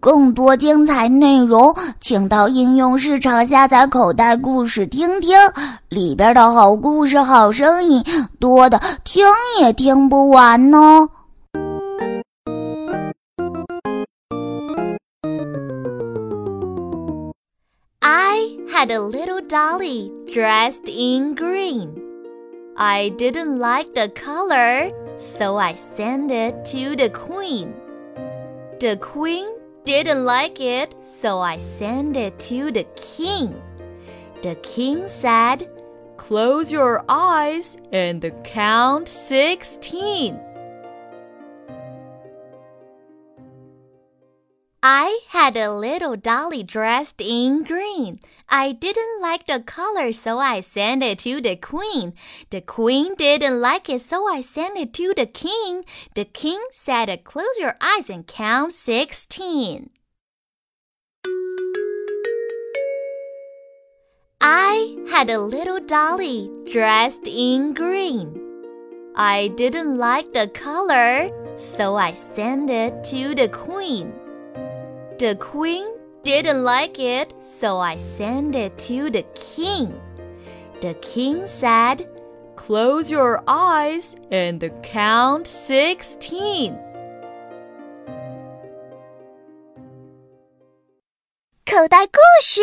更多精彩内容，请到应用市场下载口袋故事听听，里边的好故事、好声音多的听也听不完呢。I had a little dolly dressed in green. I didn't like the color, so I sent it to the queen. The queen didn't like it, so I sent it to the king. The king said, Close your eyes and count sixteen. I had a little dolly dressed in green. I didn't like the color, so I sent it to the queen. The queen didn't like it, so I sent it to the king. The king said, Close your eyes and count sixteen. I had a little dolly dressed in green. I didn't like the color, so I sent it to the queen. The queen didn't like it, so I sent it to the king. The king said, Close your eyes and count sixteen. 口袋故事。